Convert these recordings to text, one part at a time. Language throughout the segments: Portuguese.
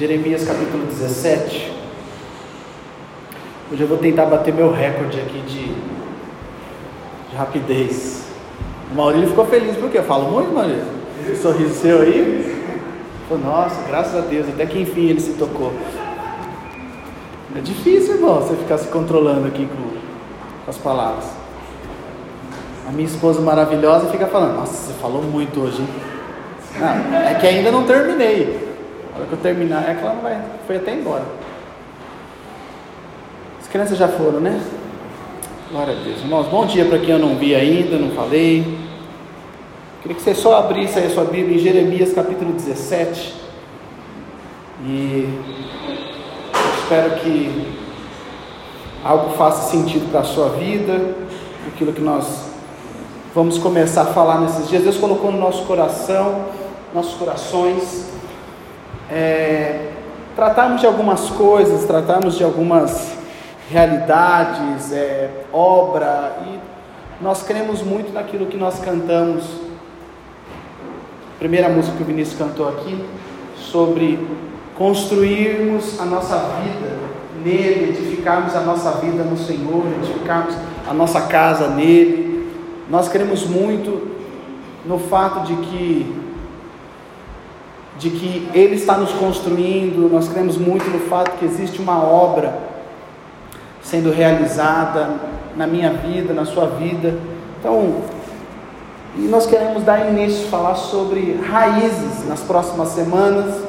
Jeremias capítulo 17. Hoje eu vou tentar bater meu recorde aqui de, de rapidez. O Maurílio ficou feliz porque eu falo muito, Maurílio. Sorriso seu aí. Falei, nossa, graças a Deus, até que enfim ele se tocou. É difícil, irmão, você ficar se controlando aqui com, com as palavras. A minha esposa maravilhosa fica falando, nossa, você falou muito hoje, hein? Não, é que ainda não terminei. Hora que eu terminar, é que ela não vai, foi até embora. As crianças já foram, né? Glória a Deus. Irmãos, bom dia para quem eu não vi ainda, não falei. Queria que você só abrisse aí a sua Bíblia em Jeremias capítulo 17. E espero que algo faça sentido para a sua vida, aquilo que nós vamos começar a falar nesses dias. Deus colocou no nosso coração, nossos corações, é, tratarmos de algumas coisas, tratarmos de algumas realidades, é, obra, e nós cremos muito naquilo que nós cantamos. Primeira música que o Vinícius cantou aqui, sobre construirmos a nossa vida nele, edificarmos a nossa vida no Senhor, edificarmos a nossa casa nele. Nós cremos muito no fato de que de que ele está nos construindo, nós cremos muito no fato que existe uma obra sendo realizada na minha vida, na sua vida. Então, e nós queremos dar início, falar sobre raízes nas próximas semanas.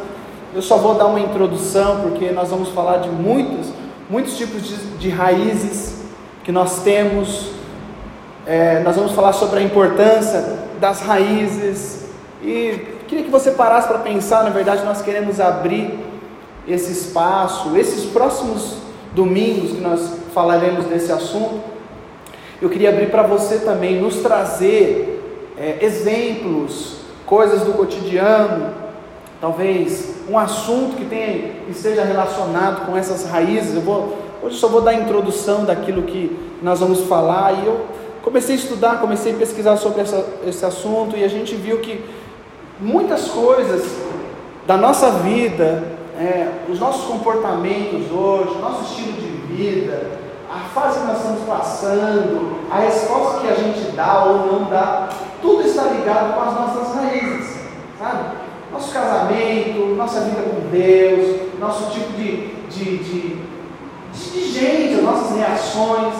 Eu só vou dar uma introdução, porque nós vamos falar de muitos, muitos tipos de, de raízes que nós temos. É, nós vamos falar sobre a importância das raízes. E queria que você parasse para pensar, na verdade, nós queremos abrir esse espaço, esses próximos domingos que nós falaremos desse assunto. Eu queria abrir para você também, nos trazer é, exemplos, coisas do cotidiano, talvez um assunto que tenha que esteja relacionado com essas raízes. Eu vou hoje só vou dar a introdução daquilo que nós vamos falar e eu comecei a estudar, comecei a pesquisar sobre essa, esse assunto e a gente viu que muitas coisas da nossa vida, é, os nossos comportamentos hoje, nosso estilo de vida, a fase que nós estamos passando, a resposta que a gente dá ou não dá, tudo está ligado com as nossas raízes, sabe? Nosso casamento, nossa vida com Deus, nosso tipo de, de, de, de gente, nossas reações.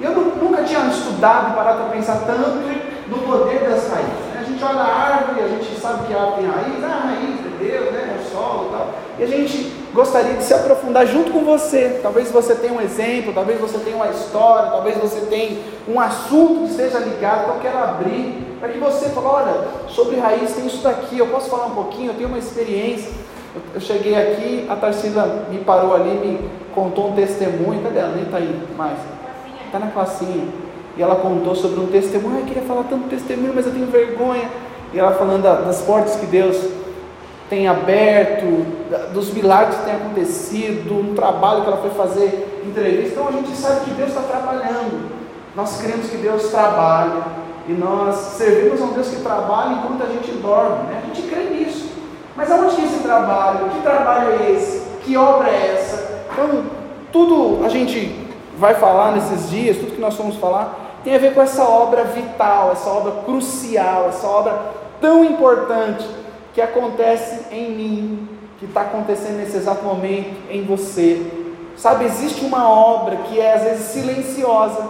Eu nunca tinha estudado parado para pensar tanto no poder das raízes. Gente olha a árvore, a gente sabe que a árvore tem raiz, ah, a raiz é Deus, né? é o solo e tal. E a gente gostaria de se aprofundar junto com você. Talvez você tenha um exemplo, talvez você tenha uma história, talvez você tenha um assunto que esteja ligado, então eu quero abrir para que você fale, olha, sobre raiz tem isso daqui, eu posso falar um pouquinho, eu tenho uma experiência. Eu, eu cheguei aqui, a Tarsila me parou ali, me contou um testemunho, cadê ela? Nem está aí mais. Está na classinha. E ela contou sobre um testemunho, eu queria falar tanto testemunho, mas eu tenho vergonha. E ela falando das portas que Deus tem aberto, dos milagres que têm acontecido, um trabalho que ela foi fazer entrevista. Então a gente sabe que Deus está trabalhando. Nós cremos que Deus trabalha e nós servimos a um Deus que trabalha enquanto a gente dorme. Né? A gente crê nisso. Mas aonde que é esse trabalho? Que trabalho é esse? Que obra é essa? Então, tudo a gente vai falar nesses dias, tudo que nós vamos falar, tem a ver com essa obra vital, essa obra crucial, essa obra tão importante que acontece em mim, que está acontecendo nesse exato momento em você. Sabe, existe uma obra que é às vezes silenciosa.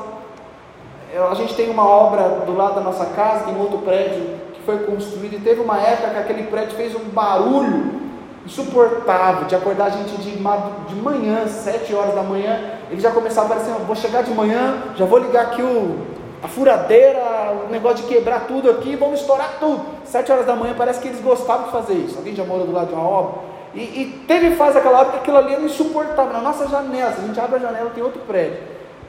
A gente tem uma obra do lado da nossa casa, tem outro prédio que foi construído, e teve uma época que aquele prédio fez um barulho insuportável de acordar a gente de, de manhã, sete horas da manhã. Ele já começava a assim: vou chegar de manhã, já vou ligar aqui o, a furadeira, o negócio de quebrar tudo aqui, vamos estourar tudo. Sete horas da manhã, parece que eles gostavam de fazer isso. Alguém já morou do lado de uma obra? E, e teve fase aquela hora que aquilo ali era insuportável. Na nossa janela, a gente abre a janela, tem outro prédio.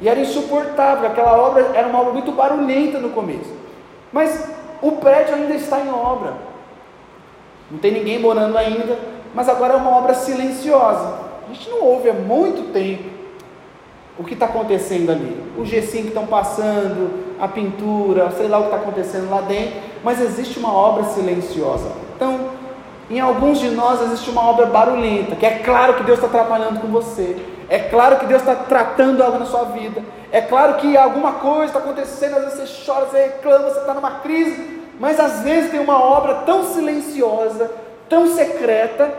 E era insuportável, aquela obra era uma obra muito barulhenta no começo. Mas o prédio ainda está em obra. Não tem ninguém morando ainda, mas agora é uma obra silenciosa. A gente não ouve há muito tempo o que está acontecendo ali. O gessinho que estão passando, a pintura, sei lá o que está acontecendo lá dentro, mas existe uma obra silenciosa. Então, Em alguns de nós existe uma obra barulhenta, que é claro que Deus está trabalhando com você, é claro que Deus está tratando algo na sua vida, é claro que alguma coisa está acontecendo, às vezes você chora, você reclama, você está numa crise, mas às vezes tem uma obra tão silenciosa, tão secreta,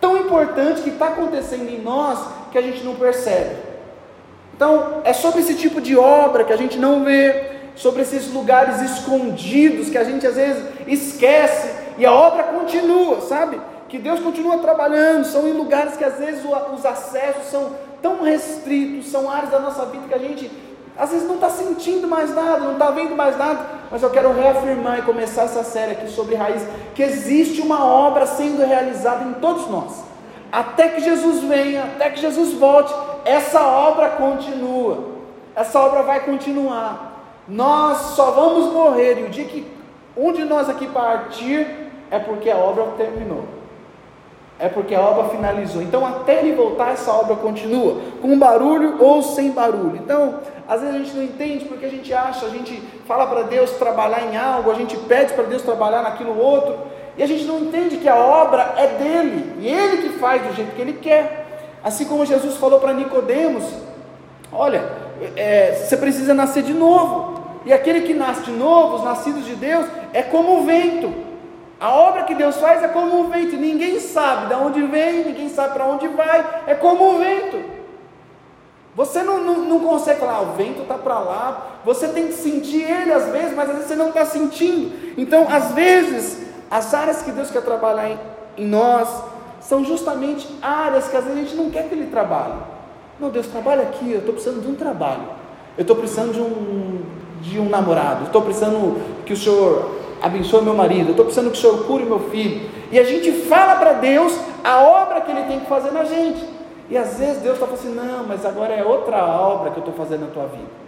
tão importante que está acontecendo em nós que a gente não percebe. Então, é sobre esse tipo de obra que a gente não vê, sobre esses lugares escondidos que a gente às vezes esquece e a obra continua, sabe? Que Deus continua trabalhando, são em lugares que às vezes os acessos são tão restritos, são áreas da nossa vida que a gente às vezes não está sentindo mais nada, não está vendo mais nada, mas eu quero reafirmar e começar essa série aqui sobre raiz, que existe uma obra sendo realizada em todos nós. Até que Jesus venha, até que Jesus volte, essa obra continua. Essa obra vai continuar. Nós só vamos morrer e o dia que um de nós aqui partir é porque a obra terminou. É porque a obra finalizou. Então, até ele voltar, essa obra continua, com barulho ou sem barulho. Então, às vezes a gente não entende porque a gente acha, a gente fala para Deus trabalhar em algo, a gente pede para Deus trabalhar naquilo outro, e a gente não entende que a obra é dele, e ele que faz do jeito que ele quer. Assim como Jesus falou para Nicodemos: olha, é, você precisa nascer de novo. E aquele que nasce de novo, os nascidos de Deus, é como o vento. A obra que Deus faz é como o vento. Ninguém sabe de onde vem, ninguém sabe para onde vai. É como o vento. Você não, não, não consegue falar, ah, o vento está para lá. Você tem que sentir ele às vezes, mas às vezes você não está sentindo. Então, às vezes, as áreas que Deus quer trabalhar em, em nós são justamente áreas que às vezes a gente não quer que Ele trabalhe. Não, Deus trabalha aqui, eu estou precisando de um trabalho. Eu estou precisando de um, de um namorado, estou precisando que o Senhor abençoe meu marido, estou precisando que o Senhor cure meu filho. E a gente fala para Deus a obra que Ele tem que fazer na gente. E às vezes Deus está falando assim: não, mas agora é outra obra que eu estou fazendo na tua vida.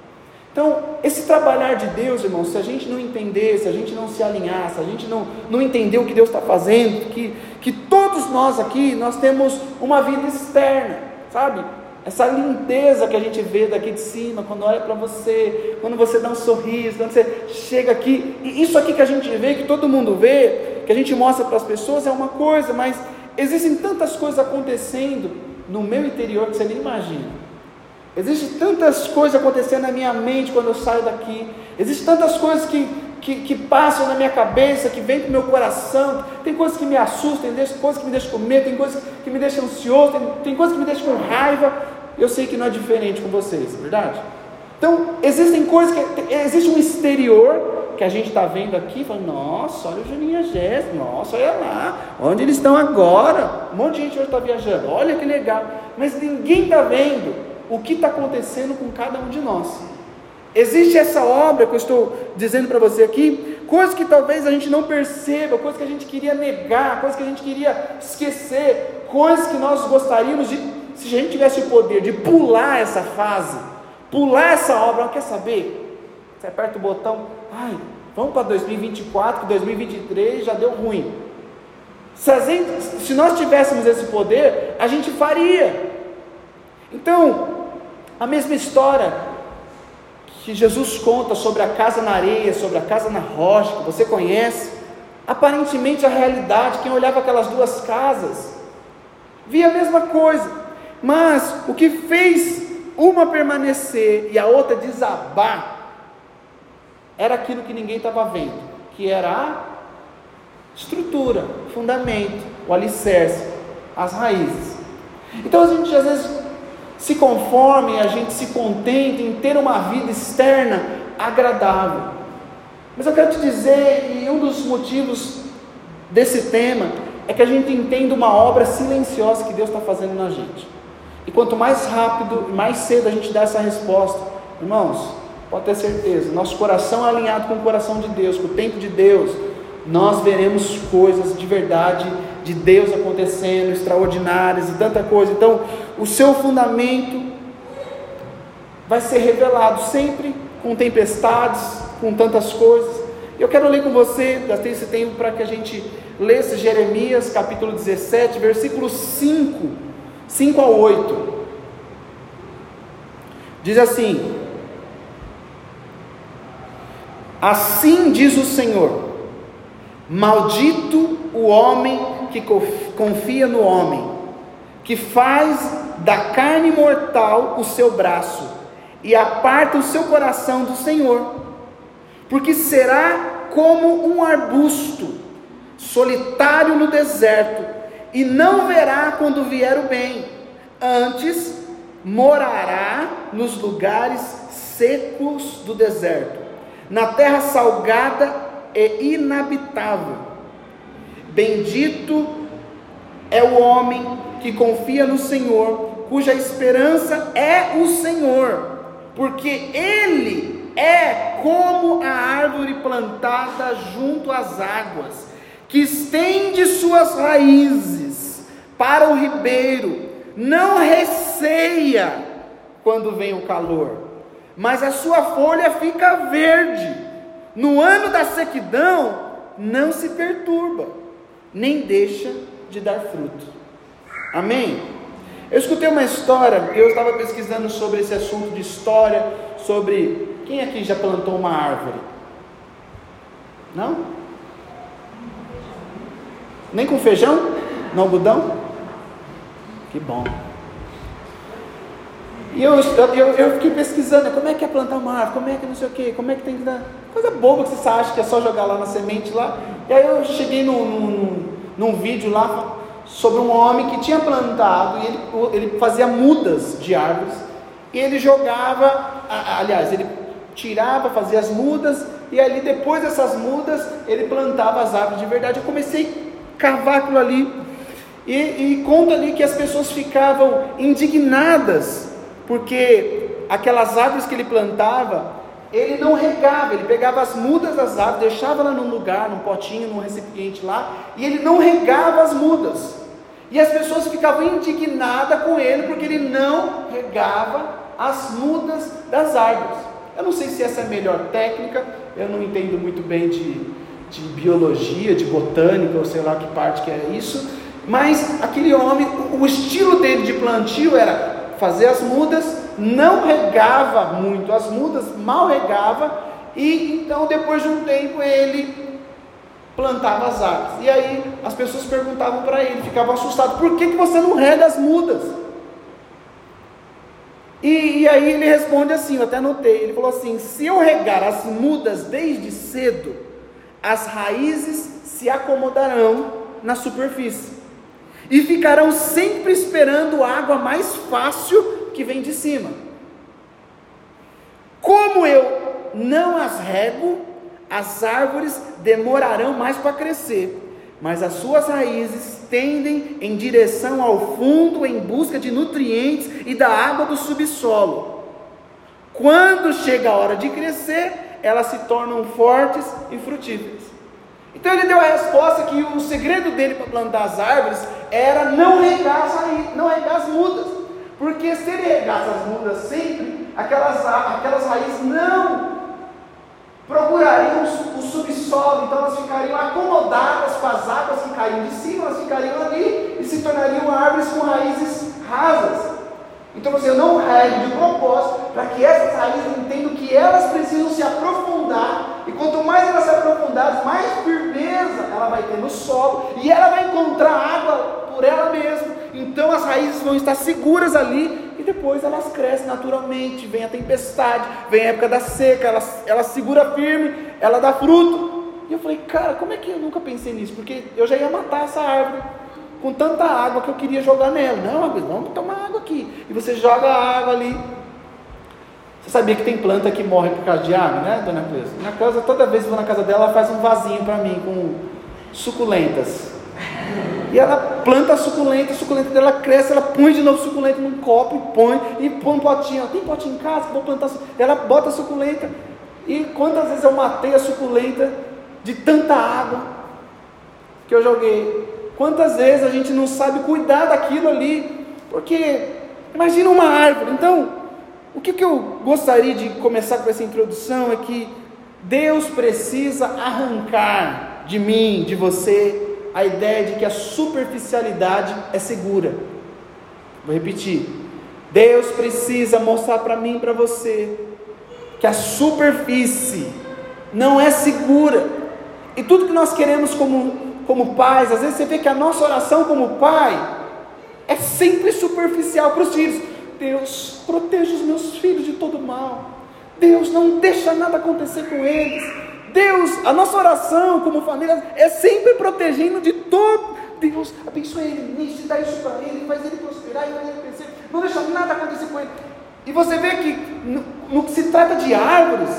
Então, esse trabalhar de Deus, irmão, se a gente não entender, se a gente não se alinhar, se a gente não, não entender o que Deus está fazendo, que, que todos nós aqui, nós temos uma vida externa, sabe? Essa lindeza que a gente vê daqui de cima, quando olha para você, quando você dá um sorriso, quando você chega aqui, e isso aqui que a gente vê, que todo mundo vê, que a gente mostra para as pessoas é uma coisa, mas existem tantas coisas acontecendo no meu interior que você nem imagina. Existem tantas coisas acontecendo na minha mente quando eu saio daqui, existem tantas coisas que, que, que passam na minha cabeça, que vêm para o meu coração, tem coisas que me assustam, tem coisas que me deixam com medo, tem coisas que me deixam ansioso, tem, tem coisas que me deixam com raiva, eu sei que não é diferente com vocês, é verdade? Então, existem coisas que. Existe um exterior que a gente está vendo aqui, falando, nossa, olha o Juninho e nossa, olha lá, onde eles estão agora. Um monte de gente hoje está viajando, olha que legal. Mas ninguém está vendo o que está acontecendo com cada um de nós. Existe essa obra que eu estou dizendo para você aqui, coisas que talvez a gente não perceba, coisas que a gente queria negar, coisas que a gente queria esquecer, coisas que nós gostaríamos de se a gente tivesse o poder de pular essa fase, pular essa obra, quer saber? Você aperta o botão, ai, vamos para 2024, 2023 já deu ruim. Se, gente, se nós tivéssemos esse poder, a gente faria. Então, a mesma história que Jesus conta sobre a casa na areia, sobre a casa na rocha, que você conhece, aparentemente a realidade, quem olhava aquelas duas casas, via a mesma coisa. Mas o que fez uma permanecer e a outra desabar era aquilo que ninguém estava vendo, que era a estrutura, fundamento, o alicerce, as raízes. Então a gente às vezes se conforma, a gente se contenta em ter uma vida externa agradável. Mas eu quero te dizer, e um dos motivos desse tema é que a gente entende uma obra silenciosa que Deus está fazendo na gente. E quanto mais rápido e mais cedo a gente dá essa resposta, irmãos, pode ter certeza, nosso coração é alinhado com o coração de Deus, com o tempo de Deus, nós veremos coisas de verdade de Deus acontecendo, extraordinárias e tanta coisa. Então, o seu fundamento vai ser revelado sempre com tempestades, com tantas coisas. Eu quero ler com você, gastei esse tempo para que a gente lesse Jeremias capítulo 17, versículo 5 5 a 8. Diz assim: Assim diz o Senhor: Maldito o homem que confia no homem, que faz da carne mortal o seu braço e aparta o seu coração do Senhor, porque será como um arbusto solitário no deserto, e não verá quando vier o bem, antes morará nos lugares secos do deserto, na terra salgada e inabitável. Bendito é o homem que confia no Senhor, cuja esperança é o Senhor, porque ele é como a árvore plantada junto às águas, que estende suas raízes para o ribeiro, não receia quando vem o calor, mas a sua folha fica verde. No ano da sequidão, não se perturba, nem deixa de dar fruto. Amém? Eu escutei uma história, eu estava pesquisando sobre esse assunto de história, sobre quem aqui já plantou uma árvore? Não? Nem com feijão? No algodão? Que bom. E eu, eu, eu fiquei pesquisando, como é que é plantar uma árvore, como é que não sei o que, como é que tem que dar. Coisa boba que você acha que é só jogar lá na semente lá. E aí eu cheguei num, num, num vídeo lá sobre um homem que tinha plantado e ele, ele fazia mudas de árvores e ele jogava, aliás, ele tirava, fazia as mudas e ali depois dessas mudas ele plantava as árvores de verdade. Eu comecei a cavar aquilo ali e, e conta ali que as pessoas ficavam indignadas porque aquelas árvores que ele plantava ele não regava, ele pegava as mudas das árvores, deixava lá num lugar, num potinho, num recipiente lá, e ele não regava as mudas. E as pessoas ficavam indignadas com ele porque ele não regava as mudas das árvores. Eu não sei se essa é a melhor técnica, eu não entendo muito bem de, de biologia, de botânica, ou sei lá que parte que é isso, mas aquele homem, o estilo dele de plantio era fazer as mudas, não regava muito as mudas, mal regava, e então depois de um tempo ele plantava as árvores. E aí as pessoas perguntavam para ele, ficavam assustados, por que, que você não rega as mudas? E, e, aí ele responde assim, eu até anotei, ele falou assim, se eu regar as mudas desde cedo, as raízes se acomodarão na superfície e ficarão sempre esperando água mais fácil que vem de cima. Como eu não as rego, as árvores demorarão mais para crescer, mas as suas raízes tendem em direção ao fundo em busca de nutrientes e da água do subsolo. Quando chega a hora de crescer, elas se tornam fortes e frutíferas. Então ele deu a resposta que o segredo dele para plantar as árvores era não regar as, raízes, não regar as mudas. Porque se ele regasse as mudas sempre, aquelas, aquelas raízes não procurariam o subsolo, então elas ficariam acomodadas com as águas que caíam de cima, elas ficariam ali e se tornariam árvores com raízes rasas. Então você não rega de propósito para que essas raízes entendam que elas precisam se aprofundar, e quanto mais elas se aprofundarem, mais firmeza ela vai ter no solo, e ela vai encontrar água por ela mesma. Então as raízes vão estar seguras ali e depois elas crescem naturalmente. Vem a tempestade, vem a época da seca, ela, ela segura firme, ela dá fruto. E eu falei, cara, como é que eu nunca pensei nisso? Porque eu já ia matar essa árvore com tanta água que eu queria jogar nela. Não, vamos tomar água aqui. E você joga a água ali. Você sabia que tem planta que morre por causa de água, né, dona Cleusa? Na casa, toda vez que vou na casa dela, ela faz um vasinho para mim com suculentas. E ela planta a suculenta, a suculenta dela cresce, ela põe de novo suculenta num copo e põe, e põe um potinho. Tem potinho em casa, vou plantar. Ela bota a suculenta. E quantas vezes eu matei a suculenta de tanta água que eu joguei? Quantas vezes a gente não sabe cuidar daquilo ali? Porque imagina uma árvore. Então, o que, que eu gostaria de começar com essa introdução é que Deus precisa arrancar de mim, de você, a ideia de que a superficialidade é segura. Vou repetir. Deus precisa mostrar para mim e para você que a superfície não é segura. E tudo que nós queremos como como pais, às vezes você vê que a nossa oração como pai é sempre superficial para os filhos. Deus, proteja os meus filhos de todo mal. Deus, não deixa nada acontecer com eles. Deus, a nossa oração como família é sempre protegendo de todo. Deus, abençoa ele nisso, dá isso para ele, faz ele prosperar, faz ele crescer. Não deixa nada acontecer com ele. E você vê que no, no que se trata de árvores,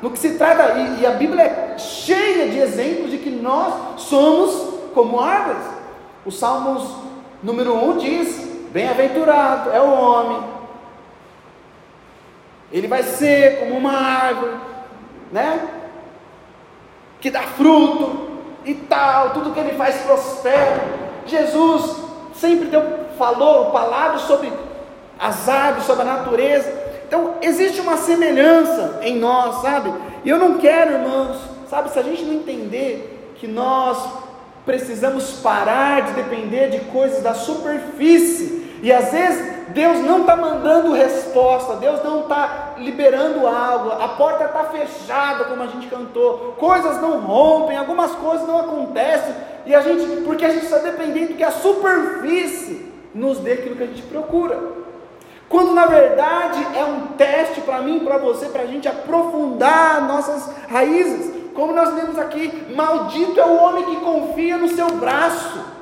no que se trata, e, e a Bíblia é cheia de exemplos de que nós somos como árvores. O Salmos número 1 diz: Bem-aventurado é o homem, ele vai ser como uma árvore, né? Que dá fruto e tal, tudo que ele faz prospera. Jesus sempre deu, falou palavras sobre as árvores, sobre a natureza. Então, existe uma semelhança em nós, sabe? E eu não quero, irmãos, sabe, se a gente não entender que nós precisamos parar de depender de coisas da superfície, e às vezes Deus não está mandando resposta, Deus não está liberando algo, a porta está fechada, como a gente cantou, coisas não rompem, algumas coisas não acontecem, e a gente, porque a gente está dependendo que a superfície nos dê aquilo que a gente procura. Quando na verdade é um teste para mim, para você, para a gente aprofundar nossas raízes. Como nós lemos aqui, maldito é o homem que confia no seu braço.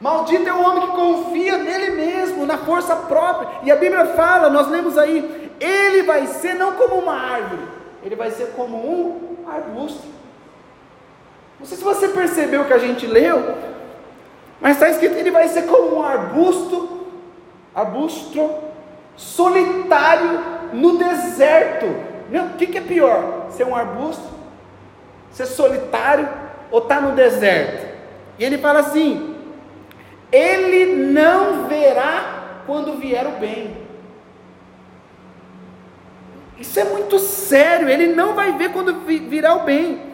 Maldito é o homem que confia nele mesmo, na força própria. E a Bíblia fala, nós lemos aí, ele vai ser não como uma árvore, ele vai ser como um arbusto. Não sei se você percebeu o que a gente leu, mas está escrito, ele vai ser como um arbusto, arbusto solitário no deserto. o que, que é pior? Ser um arbusto? Ser solitário ou estar tá no deserto? E ele fala assim: ele não verá quando vier o bem. Isso é muito sério, ele não vai ver quando virá o bem.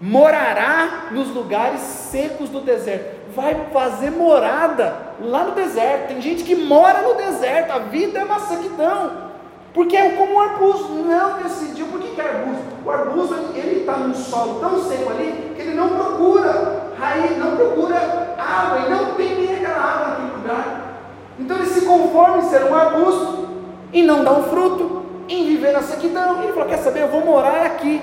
Morará nos lugares secos do deserto vai fazer morada lá no deserto. Tem gente que mora no deserto, a vida é uma sequidão. Porque é como o arbusto não decidiu. Por que, que é arbusto? O arbusto ele está num solo tão seco ali que ele não procura raiz, não procura água, e não tem nem aquela água naquele lugar. Então ele se conforma em ser um arbusto e não dá um fruto, em viver na sequidão. Ele falou: Quer saber? Eu vou morar aqui.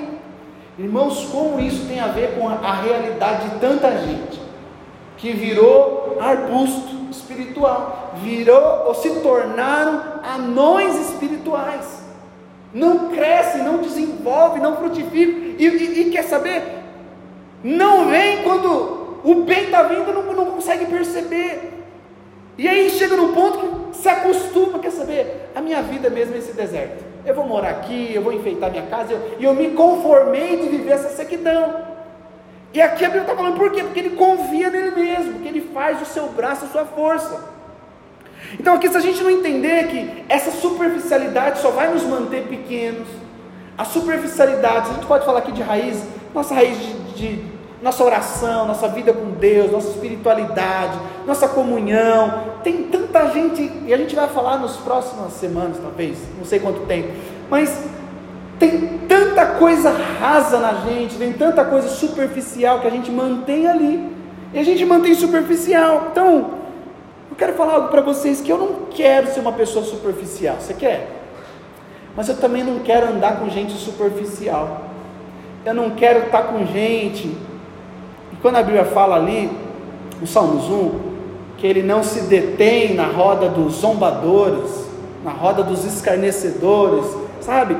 Irmãos, como isso tem a ver com a realidade de tanta gente? que virou arbusto espiritual, virou ou se tornaram anões espirituais. Não cresce, não desenvolve, não frutifica. E, e, e quer saber? Não vem quando o bem está vindo, não, não consegue perceber. E aí chega no ponto que se acostuma, quer saber? A minha vida mesmo é esse deserto. Eu vou morar aqui, eu vou enfeitar minha casa, e eu, eu me conformei de viver essa sequidão. E aqui a Bíblia está falando por quê? Porque ele confia nele mesmo, que ele faz do seu braço a sua força. Então aqui se a gente não entender que essa superficialidade só vai nos manter pequenos, a superficialidade, a gente pode falar aqui de raiz, nossa raiz de, de nossa oração, nossa vida com Deus, nossa espiritualidade, nossa comunhão, tem tanta gente, e a gente vai falar nas próximas semanas, talvez, não sei quanto tempo, mas tem tanta coisa rasa na gente, tem tanta coisa superficial que a gente mantém ali. E a gente mantém superficial. Então, eu quero falar algo para vocês que eu não quero ser uma pessoa superficial. Você quer? Mas eu também não quero andar com gente superficial. Eu não quero estar com gente. E quando a Bíblia fala ali, no Salmos 1, que ele não se detém na roda dos zombadores, na roda dos escarnecedores, sabe?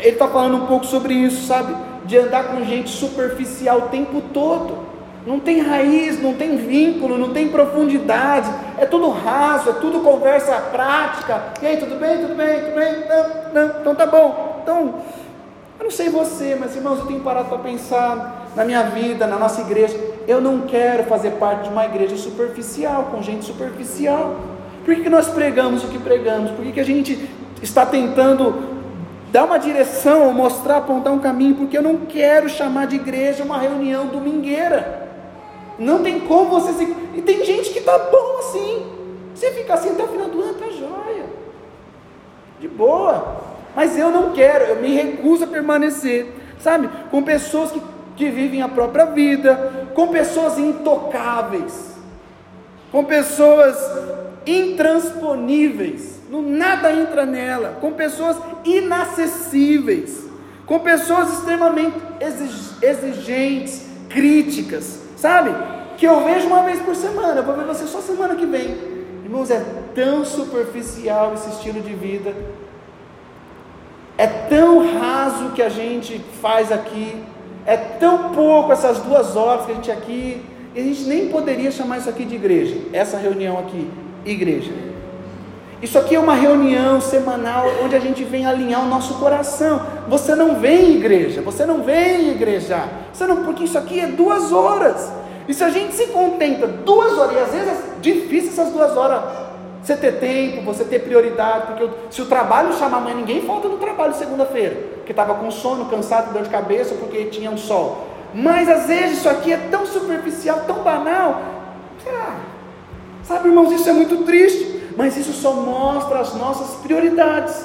Ele está falando um pouco sobre isso, sabe? De andar com gente superficial o tempo todo. Não tem raiz, não tem vínculo, não tem profundidade. É tudo raso, é tudo conversa prática. E aí, tudo bem? Tudo bem? Tudo bem? Não, não, então tá bom. Então, eu não sei você, mas irmãos, eu tenho parado para pensar na minha vida, na nossa igreja. Eu não quero fazer parte de uma igreja superficial, com gente superficial. Por que, que nós pregamos o que pregamos? Por que, que a gente está tentando dar uma direção, mostrar, apontar um caminho, porque eu não quero chamar de igreja uma reunião domingueira. Não tem como você se. E tem gente que tá bom assim. Você fica assim até o final do ano, tá jóia. De boa. Mas eu não quero, eu me recuso a permanecer, sabe? Com pessoas que, que vivem a própria vida, com pessoas intocáveis, com pessoas intransponíveis, nada entra nela, com pessoas inacessíveis, com pessoas extremamente exigentes, críticas, sabe? Que eu vejo uma vez por semana, vou ver você só semana que vem. Irmãos, é tão superficial esse estilo de vida, é tão raso que a gente faz aqui, é tão pouco essas duas horas que a gente aqui, e a gente nem poderia chamar isso aqui de igreja, essa reunião aqui, igreja. Isso aqui é uma reunião semanal onde a gente vem alinhar o nosso coração. Você não vem igreja, você não vem igrejar, você não, porque isso aqui é duas horas. E se a gente se contenta duas horas, e às vezes é difícil essas duas horas, você ter tempo, você ter prioridade, porque se o trabalho chama amanhã, ninguém falta no trabalho segunda-feira, porque estava com sono, cansado, dor de cabeça, porque tinha um sol. Mas às vezes isso aqui é tão superficial, tão banal. Ah, sabe, irmãos, isso é muito triste, mas isso só mostra as nossas prioridades.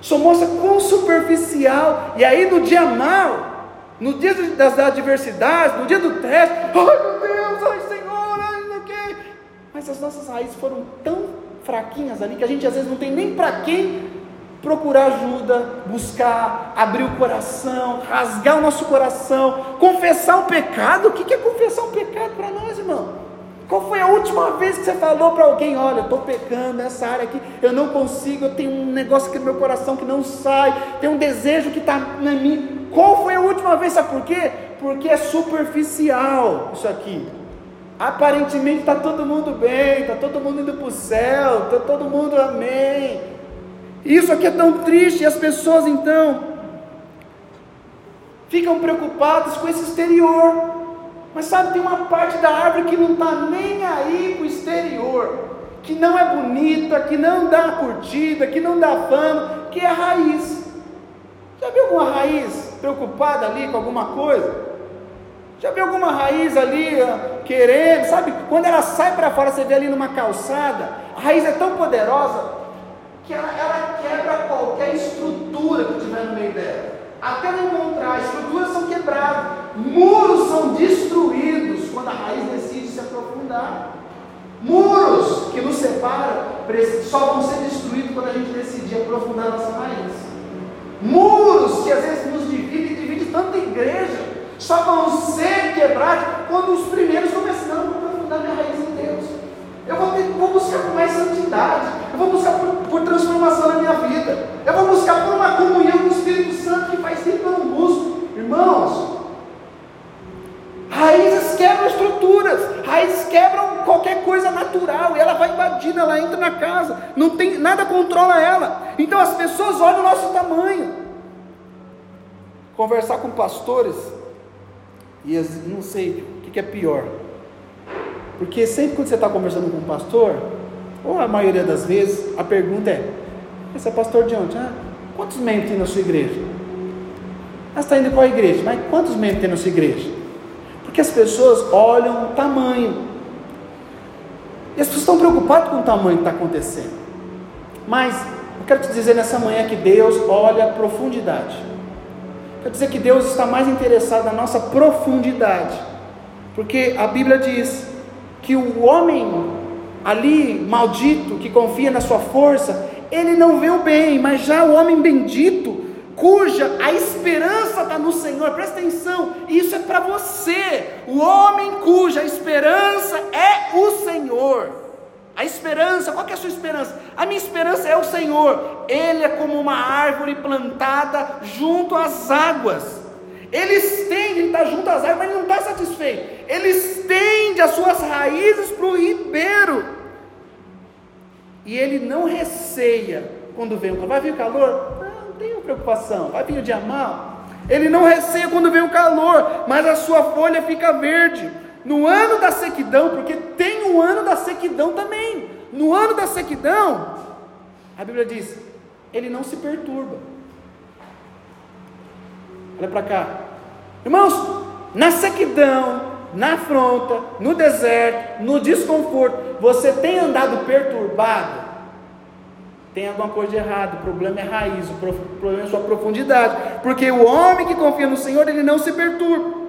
Só mostra quão superficial. E aí no dia mal, no dia das adversidades, no dia do teste, ai meu Deus, ai Senhor, ai não que. Mas as nossas raízes foram tão fraquinhas ali que a gente às vezes não tem nem para quem procurar ajuda, buscar, abrir o coração, rasgar o nosso coração, confessar o pecado. O que é confessar um pecado para nós, irmão? Qual foi a última vez que você falou para alguém: Olha, eu estou pecando nessa área aqui, eu não consigo, eu tenho um negócio aqui no meu coração que não sai, tem um desejo que está em mim. Qual foi a última vez? Sabe por quê? Porque é superficial isso aqui. Aparentemente está todo mundo bem, está todo mundo indo para o céu, está todo mundo amém. Isso aqui é tão triste, e as pessoas então ficam preocupadas com esse exterior. Mas sabe, tem uma parte da árvore que não está nem aí com o exterior, que não é bonita, que não dá curtida, que não dá fama, que é a raiz. Já viu alguma raiz preocupada ali com alguma coisa? Já viu alguma raiz ali querendo, sabe? Quando ela sai para fora, você vê ali numa calçada, a raiz é tão poderosa que ela, ela quebra qualquer estrutura que tiver no meio dela. Até encontrar, estruturas são quebradas, muros são destruídos quando a raiz decide se aprofundar. Muros que nos separam só vão ser destruídos quando a gente decidir aprofundar nossa raiz. Muros que às vezes nos dividem, divide tanta igreja só vão ser quebrados quando os primeiros começaram a aprofundar minha raiz. Eu vou, ter, vou buscar por mais santidade, eu vou buscar por, por, transformação na minha vida, eu vou buscar por uma comunhão com o Espírito Santo que faz tempo que eu não busco. Irmãos, raízes quebram estruturas, raízes quebram qualquer coisa natural, e ela vai invadindo, ela entra na casa, não tem nada controla ela. Então as pessoas olham o nosso tamanho. Conversar com pastores e não sei o que é pior. Porque sempre quando você está conversando com um pastor, ou a maioria das vezes, a pergunta é: Você é pastor de onde? Ah, quantos membros tem na sua igreja? Ah, está indo qual igreja? Mas quantos membros tem na sua igreja? Porque as pessoas olham o tamanho. E as pessoas estão preocupadas com o tamanho que está acontecendo. Mas eu quero te dizer nessa manhã que Deus olha a profundidade. Quer dizer que Deus está mais interessado na nossa profundidade, porque a Bíblia diz que o homem ali maldito que confia na sua força, ele não vê o bem, mas já o homem bendito, cuja a esperança está no Senhor, presta atenção, isso é para você, o homem cuja esperança é o Senhor. A esperança, qual é a sua esperança? A minha esperança é o Senhor. Ele é como uma árvore plantada junto às águas. Ele estende, ele está junto às águas, mas ele não está satisfeito. Ele estende as suas raízes para o ribeiro. E ele não receia quando vem o calor. Vai vir o calor? Não, não tenho preocupação. Vai vir o dia mal? Ele não receia quando vem o calor, mas a sua folha fica verde no ano da sequidão, porque tem o um ano da sequidão também. No ano da sequidão, a Bíblia diz, ele não se perturba. Olha para cá. Irmãos, na sequidão, na afronta, no deserto, no desconforto, você tem andado perturbado? Tem alguma coisa de errado, o problema é raiz, o problema é sua profundidade, porque o homem que confia no Senhor, ele não se perturba.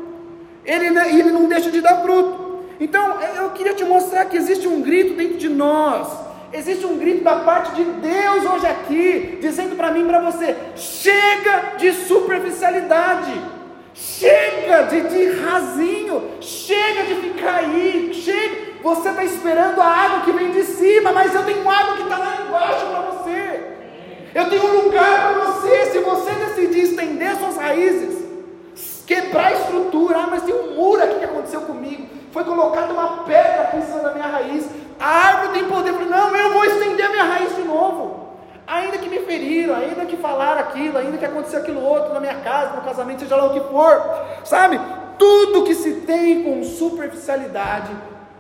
ele, ele não deixa de dar fruto. Então, eu queria te mostrar que existe um grito dentro de nós, existe um grito da parte de Deus hoje aqui, dizendo para mim e para você: chega de superficialidade, chega de, de rasinho, chega de ficar aí, chega. Você está esperando a água que vem de cima, mas eu tenho água que está lá embaixo para você. Eu tenho um lugar para você. Se você decidir estender suas raízes, quebrar a estrutura, ah, mas tem um muro aqui que aconteceu comigo. Foi colocada uma pedra aqui em cima da minha raiz. A árvore tem poder. Falei, não, eu vou estender a minha raiz de novo. Ainda que me feriram, ainda que falaram aquilo, ainda que aconteceu aquilo outro na minha casa, no casamento, seja lá o que for. Sabe? Tudo que se tem com superficialidade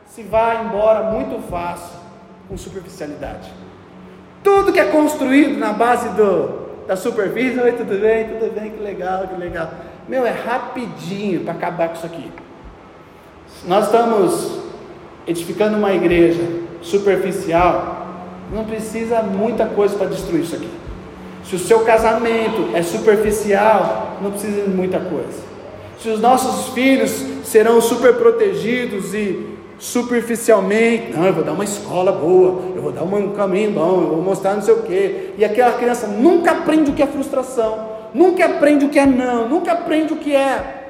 se vai embora muito fácil com superficialidade. Tudo que é construído na base do, da superfície, oi, tudo bem, tudo bem, que legal, que legal. Meu, é rapidinho para acabar com isso aqui. Nós estamos edificando uma igreja superficial, não precisa muita coisa para destruir isso aqui. Se o seu casamento é superficial, não precisa de muita coisa. Se os nossos filhos serão super protegidos e superficialmente, não, eu vou dar uma escola boa, eu vou dar um caminho bom, eu vou mostrar não sei o quê. E aquela criança nunca aprende o que é frustração, nunca aprende o que é não, nunca aprende o que é.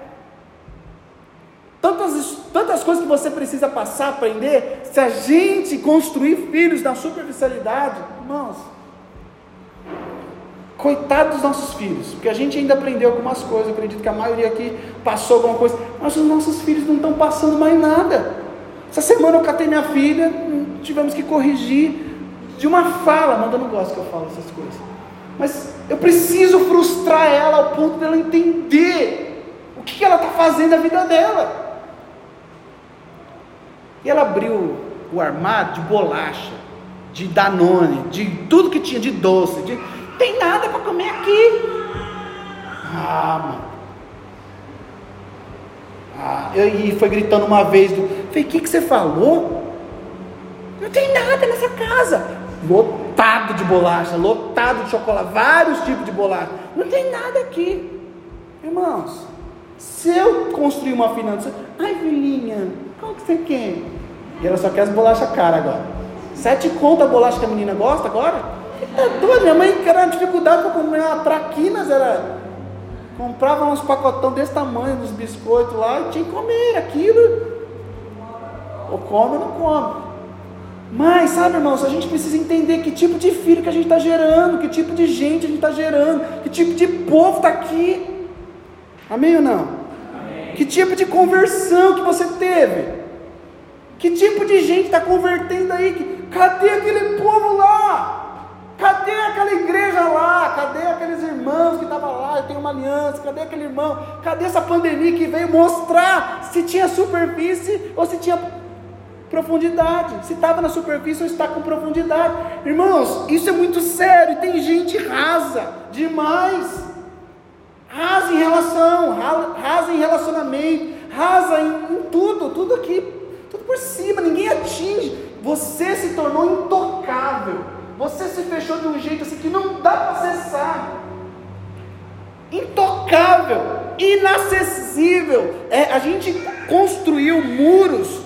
Tantas, tantas coisas que você precisa passar, aprender, se a gente construir filhos na superficialidade, irmãos, coitado dos nossos filhos, porque a gente ainda aprendeu algumas coisas, eu acredito que a maioria aqui passou alguma coisa, mas os nossos filhos não estão passando mais nada. Essa semana eu catei minha filha, tivemos que corrigir de uma fala, Amanda não gosta que eu falo essas coisas. Mas eu preciso frustrar ela ao ponto dela entender o que ela está fazendo na vida dela. E ela abriu o armário de bolacha, de danone, de tudo que tinha de doce. De, tem nada para comer aqui. Ah, mano. Ah, e foi gritando uma vez. Do, falei, o que, que você falou? Não tem nada nessa casa lotado de bolacha, lotado de chocolate, vários tipos de bolacha. Não tem nada aqui. Irmãos, se eu construir uma finança, ai filhinha, qual que você quer? E ela só quer as bolachas caras agora. Sete conta a bolacha que a menina gosta agora? Tá minha mãe era dificuldade para comer uma traquinas, era. Comprava uns pacotão desse tamanho dos biscoitos lá e tinha que comer aquilo. Ou come ou não come. Mas, sabe, irmãos, a gente precisa entender que tipo de filho que a gente está gerando, que tipo de gente a gente está gerando, que tipo de povo está aqui. Amém ou não? Amém. Que tipo de conversão que você teve? Que tipo de gente está convertendo aí? Cadê aquele povo lá? Cadê aquela igreja lá? Cadê aqueles irmãos que estavam lá? Eu tenho uma aliança. Cadê aquele irmão? Cadê essa pandemia que veio mostrar se tinha superfície ou se tinha profundidade. Se estava na superfície ou está com profundidade. Irmãos, isso é muito sério. Tem gente rasa demais. Rasa em relação, rasa em relacionamento, rasa em, em tudo, tudo aqui, tudo por cima, ninguém atinge. Você se tornou intocável. Você se fechou de um jeito assim que não dá para acessar. Intocável, inacessível. É, a gente construiu muros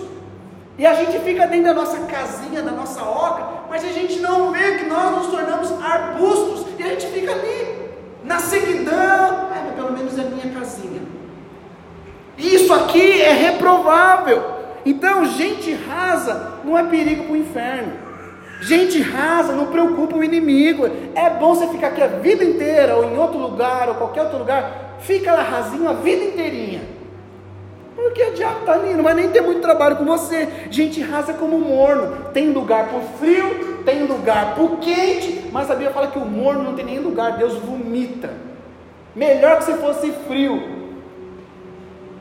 e a gente fica dentro da nossa casinha, da nossa oca, mas a gente não vê que nós nos tornamos arbustos e a gente fica ali, na seguidão. É, mas pelo menos é minha casinha. Isso aqui é reprovável. Então, gente rasa não é perigo para o inferno. Gente rasa não preocupa o inimigo. É bom você ficar aqui a vida inteira, ou em outro lugar, ou qualquer outro lugar. Fica lá rasinho a vida inteirinha. Porque o diabo está ali, não vai nem ter muito trabalho com você. Gente rasa como morno. Tem lugar para o frio, tem lugar para o quente, mas a Bíblia fala que o morno não tem nem lugar, Deus vomita. Melhor que você fosse frio.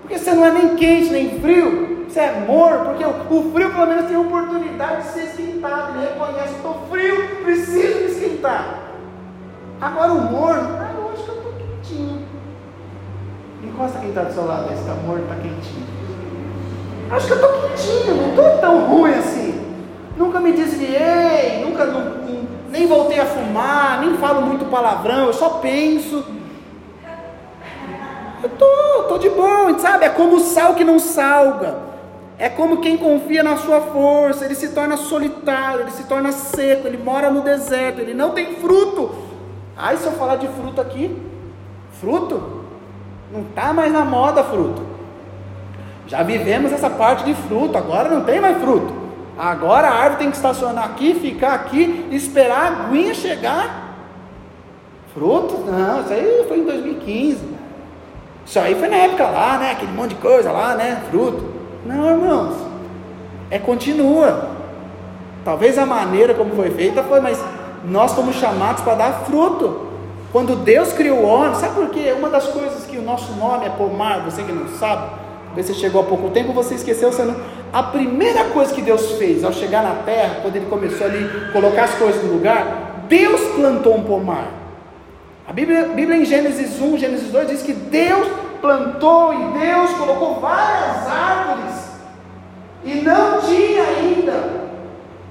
Porque você não é nem quente nem frio, você é morno, porque o frio pelo menos tem oportunidade de ser esquentado. Ele reconhece, estou frio, preciso me esquentar. Agora o morno, ah, acho que eu estou quentinho. Encosta quem está do seu lado, esse amor está quentinho. Acho que eu estou quentinho, não estou tão ruim assim. Nunca me desviei, nunca não, nem voltei a fumar, nem falo muito palavrão, eu só penso. Eu tô, tô de boa, sabe? É como o sal que não salga. É como quem confia na sua força, ele se torna solitário, ele se torna seco, ele mora no deserto, ele não tem fruto. Ai, se eu falar de fruto aqui, fruto? Não está mais na moda fruto. Já vivemos essa parte de fruto, agora não tem mais fruto. Agora a árvore tem que estacionar aqui, ficar aqui, esperar a aguinha chegar. Fruto? Não, isso aí foi em 2015. Isso aí foi na época lá, né? Aquele monte de coisa lá, né? Fruto. Não, irmãos. É continua. Talvez a maneira como foi feita foi, mas nós somos chamados para dar fruto. Quando Deus criou o homem, sabe por quê? Uma das coisas que o nosso nome é pomar, você que não sabe, você chegou há pouco tempo, você esqueceu, você não. A primeira coisa que Deus fez ao chegar na terra, quando ele começou ali colocar as coisas no lugar, Deus plantou um pomar. A Bíblia, Bíblia em Gênesis 1, Gênesis 2 diz que Deus plantou e Deus colocou várias árvores e não tinha ainda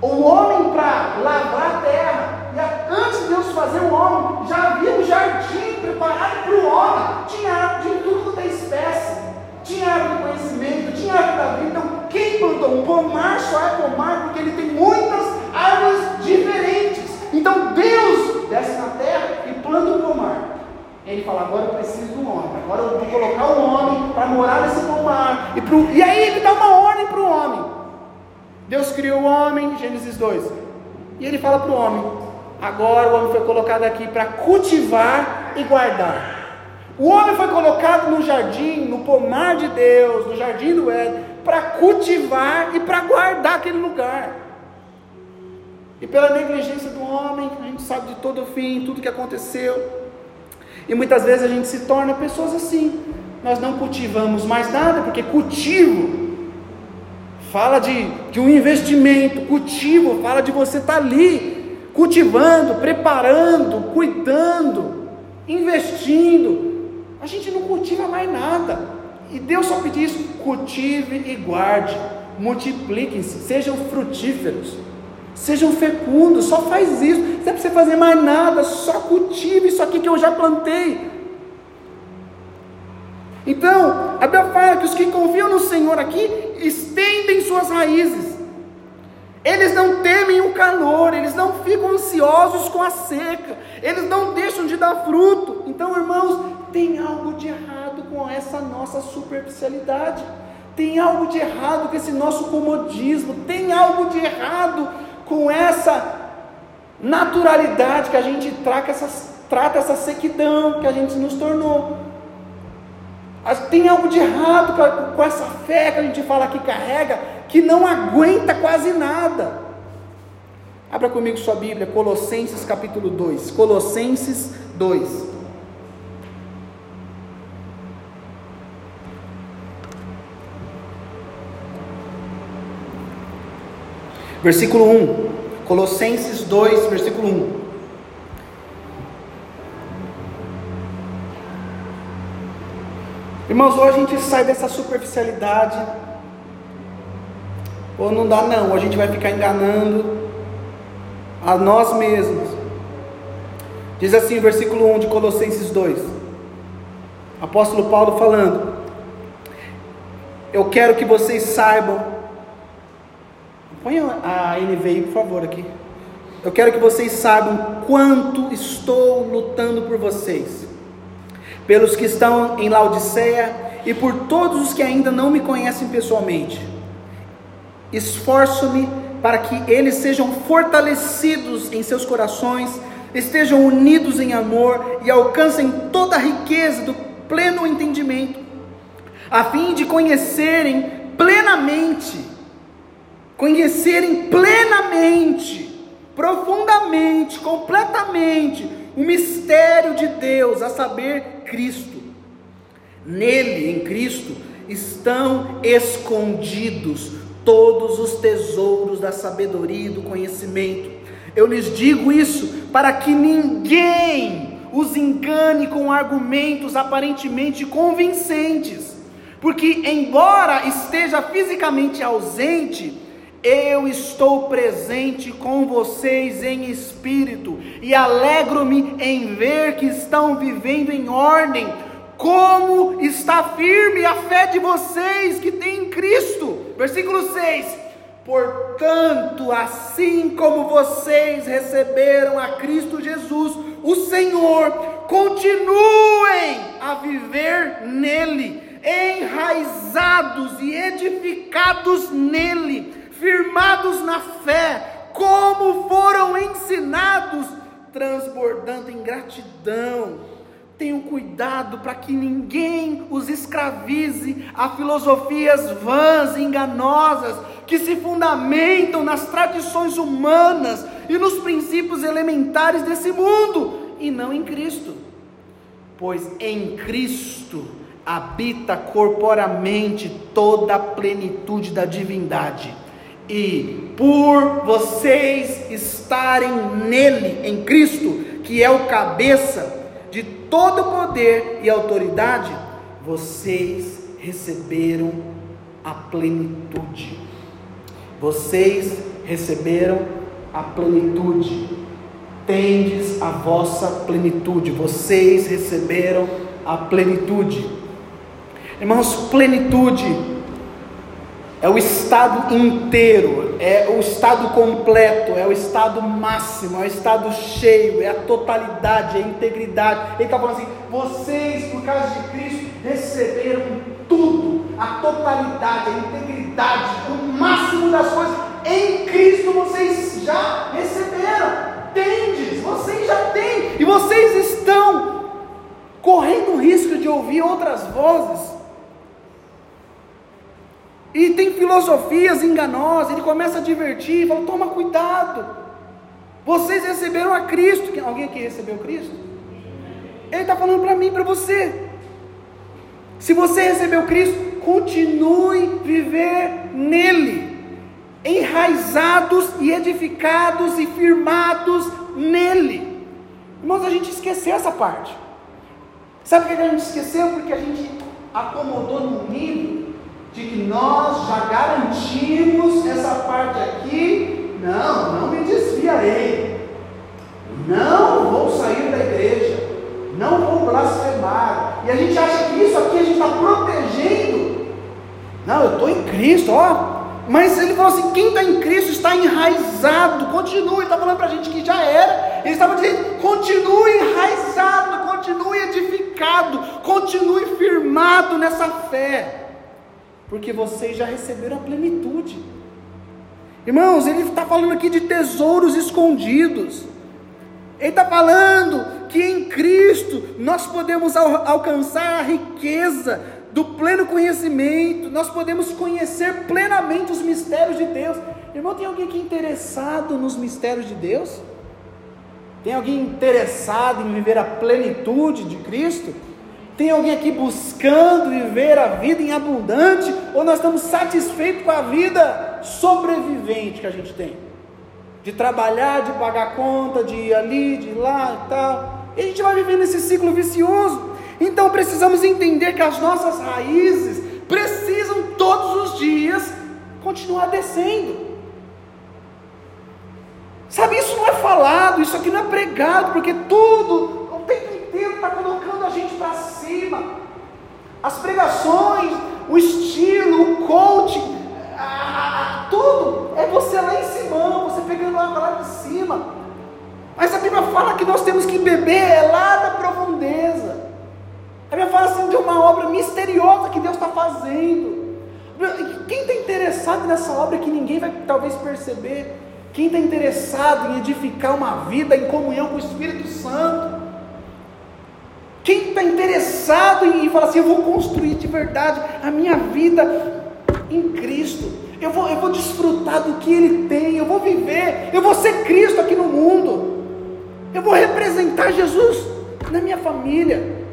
o homem para lavrar a terra. E antes de Deus fazer o homem, já havia um jardim preparado para o homem. Tinha árvore de tudo da é espécie. Tinha árvore do conhecimento, tinha árvore da vida. Então, quem plantou um pomar só é pomar porque ele tem muitas árvores diferentes. Então, Deus desce na terra e planta um pomar. Ele fala, agora eu preciso um homem, agora eu vou colocar um homem para morar nesse pomar. E, pro... e aí ele dá uma ordem para o homem. Deus criou o homem, Gênesis 2. E ele fala para o homem: agora o homem foi colocado aqui para cultivar e guardar. O homem foi colocado no jardim, no pomar de Deus, no jardim do Éden, para cultivar e para guardar aquele lugar. E pela negligência do homem, a gente sabe de todo o fim, tudo que aconteceu. E muitas vezes a gente se torna pessoas assim. Nós não cultivamos mais nada, porque cultivo fala de, de um investimento, cultivo fala de você estar tá ali, cultivando, preparando, cuidando, investindo. A gente não cultiva mais nada. E Deus só pediu isso: cultive e guarde, multipliquem-se, sejam frutíferos. Sejam fecundos, só faz isso. Não é para você fazer mais nada, só cultive isso aqui que eu já plantei. Então, a fala que os que confiam no Senhor aqui estendem suas raízes. Eles não temem o calor, eles não ficam ansiosos com a seca, eles não deixam de dar fruto. Então, irmãos, tem algo de errado com essa nossa superficialidade, tem algo de errado com esse nosso comodismo, tem algo de errado com essa naturalidade que a gente trata essa, trata essa sequidão que a gente nos tornou. Tem algo de errado com essa fé que a gente fala que carrega, que não aguenta quase nada. Abra comigo sua Bíblia, Colossenses capítulo 2. Colossenses 2. Versículo 1. Colossenses 2, versículo 1. Irmãos, ou a gente sai dessa superficialidade, ou não dá não, a gente vai ficar enganando a nós mesmos. Diz assim o versículo 1 de Colossenses 2. Apóstolo Paulo falando: Eu quero que vocês saibam Põe a NVI, por favor, aqui. Eu quero que vocês saibam quanto estou lutando por vocês, pelos que estão em Laodiceia e por todos os que ainda não me conhecem pessoalmente. Esforço-me para que eles sejam fortalecidos em seus corações, estejam unidos em amor e alcancem toda a riqueza do pleno entendimento, a fim de conhecerem plenamente conhecerem plenamente, profundamente, completamente o mistério de Deus, a saber, Cristo. Nele, em Cristo, estão escondidos todos os tesouros da sabedoria e do conhecimento. Eu lhes digo isso para que ninguém os engane com argumentos aparentemente convincentes, porque, embora esteja fisicamente ausente, eu estou presente com vocês em espírito e alegro-me em ver que estão vivendo em ordem, como está firme a fé de vocês que tem em Cristo. Versículo 6. Portanto, assim como vocês receberam a Cristo Jesus, o Senhor, continuem a viver nele, enraizados e edificados nele, firmados na fé, como foram ensinados, transbordando em gratidão Tenham cuidado para que ninguém os escravize a filosofias vãs e enganosas que se fundamentam nas tradições humanas e nos princípios elementares desse mundo e não em Cristo. Pois em Cristo habita corporamente toda a plenitude da divindade. E por vocês estarem nele, em Cristo, que é o cabeça, de todo poder e autoridade, vocês receberam a plenitude. Vocês receberam a plenitude. Tendes a vossa plenitude. Vocês receberam a plenitude. Irmãos, plenitude é o estado inteiro, é o estado completo, é o estado máximo, é o estado cheio, é a totalidade, é a integridade. Ele está falando assim: vocês, por causa de Cristo, receberam tudo, a totalidade, a integridade, o máximo das coisas. Em Cristo vocês já receberam. Tendes, vocês já têm, e vocês estão correndo o risco de ouvir outras vozes e tem filosofias enganosas, ele começa a divertir, fala: toma cuidado. Vocês receberam a Cristo. Alguém aqui recebeu Cristo? Ele está falando para mim, para você. Se você recebeu Cristo, continue viver nele, enraizados e edificados e firmados nele. Irmãos, a gente esqueceu essa parte. Sabe por que a gente esqueceu? Porque a gente acomodou no nível de que nós já garantimos essa parte aqui, não, não me desviarei, não vou sair da igreja, não vou blasfemar, e a gente acha que isso aqui a gente está protegendo, não, eu estou em Cristo, ó, mas ele falou assim: quem está em Cristo está enraizado, continue, ele está falando para a gente que já era, ele estava dizendo: continue enraizado, continue edificado, continue firmado nessa fé porque vocês já receberam a plenitude. Irmãos, ele está falando aqui de tesouros escondidos. Ele está falando que em Cristo nós podemos al alcançar a riqueza do pleno conhecimento, nós podemos conhecer plenamente os mistérios de Deus. Irmão, tem alguém aqui interessado nos mistérios de Deus? Tem alguém interessado em viver a plenitude de Cristo? Tem alguém aqui buscando viver a vida em abundante? Ou nós estamos satisfeitos com a vida sobrevivente que a gente tem? De trabalhar, de pagar conta, de ir ali, de ir lá e tal. E a gente vai vivendo esse ciclo vicioso. Então precisamos entender que as nossas raízes precisam todos os dias continuar descendo. Sabe, isso não é falado, isso aqui não é pregado, porque tudo, o tempo inteiro está gente para cima. As pregações, o estilo, o coaching, tudo é você lá em cima, você pegando água lá de cima. Mas a Bíblia fala que nós temos que beber é lá da profundeza. A Bíblia fala assim de uma obra misteriosa que Deus está fazendo. Quem está interessado nessa obra que ninguém vai talvez perceber? Quem está interessado em edificar uma vida em comunhão com o Espírito Santo? Quem está interessado em falar assim, eu vou construir de verdade a minha vida em Cristo, eu vou, eu vou desfrutar do que Ele tem, eu vou viver, eu vou ser Cristo aqui no mundo, eu vou representar Jesus na minha família,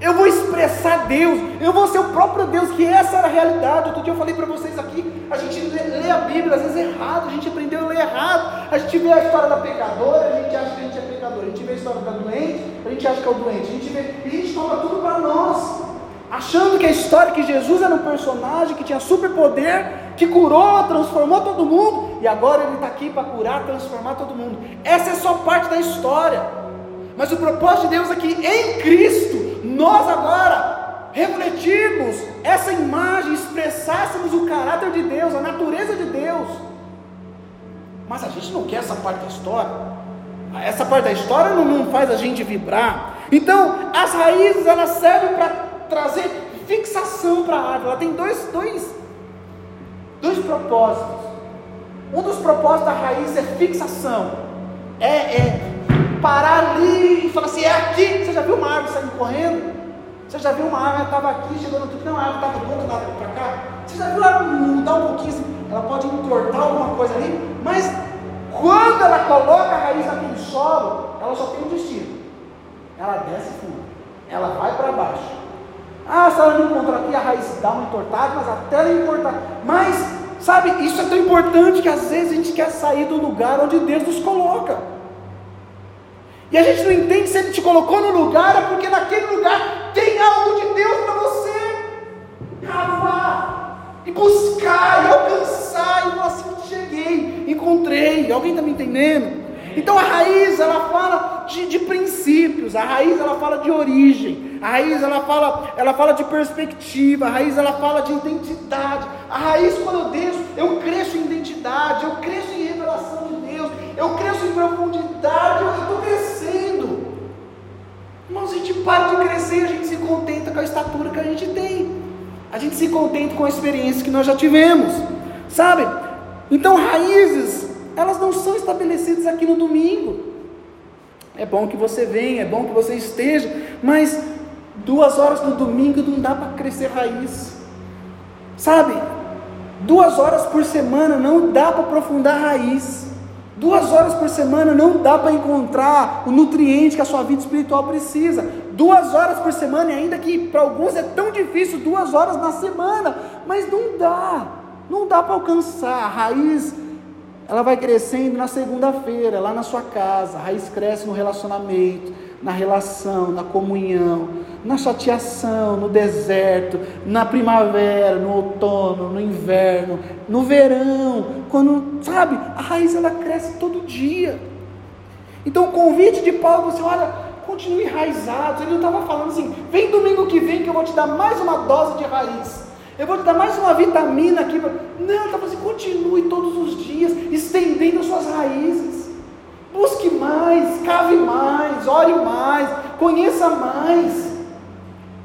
eu vou expressar Deus, eu vou ser o próprio Deus, que essa era a realidade. Outro dia eu falei para vocês aqui, a gente lê a Bíblia às vezes errado, a gente aprendeu a ler errado, a gente vê a história da pecadora, a gente acha que a gente é a gente vê a história da doente, a gente acha que é o doente, a gente vê, e a gente toma tudo para nós, achando que a história que Jesus era um personagem que tinha superpoder, que curou, transformou todo mundo, e agora ele está aqui para curar, transformar todo mundo. Essa é só parte da história. Mas o propósito de Deus é que em Cristo nós agora refletirmos essa imagem, expressássemos o caráter de Deus, a natureza de Deus. Mas a gente não quer essa parte da história. Essa parte da história não, não faz a gente vibrar. Então, as raízes elas servem para trazer fixação para a árvore. Ela tem dois, dois, dois propósitos. Um dos propósitos da raiz é fixação. É, é parar ali e falar assim, é aqui. Você já viu uma árvore saindo correndo? Você já viu uma árvore, estava aqui, chegou no tudo, não, a árvore estava do outro lado para cá. Você já viu ela mudar um pouquinho, ela pode entortar alguma coisa ali, mas quando ela coloca a raiz naquele solo, ela só tem um destino. Ela desce fundo, ela vai para baixo. Ah, se ela não encontrou aqui, a raiz dá uma entortada, mas até ela entortar. Mas, sabe, isso é tão importante que às vezes a gente quer sair do lugar onde Deus nos coloca. E a gente não entende se Ele te colocou no lugar, é porque naquele lugar tem algo de Deus para você cavar, e buscar, e alcançar, e falar assim: cheguei, encontrei. Alguém está me entendendo? Então a raiz ela fala de, de, princípios, a raiz ela fala de origem, a raiz ela fala, ela fala de perspectiva, a raiz ela fala de identidade. A raiz quando eu desço, eu cresço em identidade, eu cresço em revelação de Deus, eu cresço em profundidade, eu estou crescendo. Irmãos, a gente para de crescer, a gente se contenta com a estatura que a gente tem. A gente se contenta com a experiência que nós já tivemos. Sabe? Então raízes elas não são estabelecidas aqui no domingo. É bom que você venha, é bom que você esteja, mas duas horas no domingo não dá para crescer raiz, sabe? Duas horas por semana não dá para aprofundar raiz. Duas horas por semana não dá para encontrar o nutriente que a sua vida espiritual precisa. Duas horas por semana, ainda que para alguns é tão difícil, duas horas na semana, mas não dá, não dá para alcançar. A raiz ela vai crescendo na segunda-feira, lá na sua casa. A raiz cresce no relacionamento, na relação, na comunhão, na chateação, no deserto, na primavera, no outono, no inverno, no verão, quando, sabe, a raiz ela cresce todo dia. Então o convite de Paulo, você olha, continue enraizado. Ele não estava falando assim, vem domingo que vem que eu vou te dar mais uma dose de raiz. Eu vou te dar mais uma vitamina aqui. Não, tá assim, continue todos os dias, estendendo as suas raízes. Busque mais, cave mais, ore mais, conheça mais.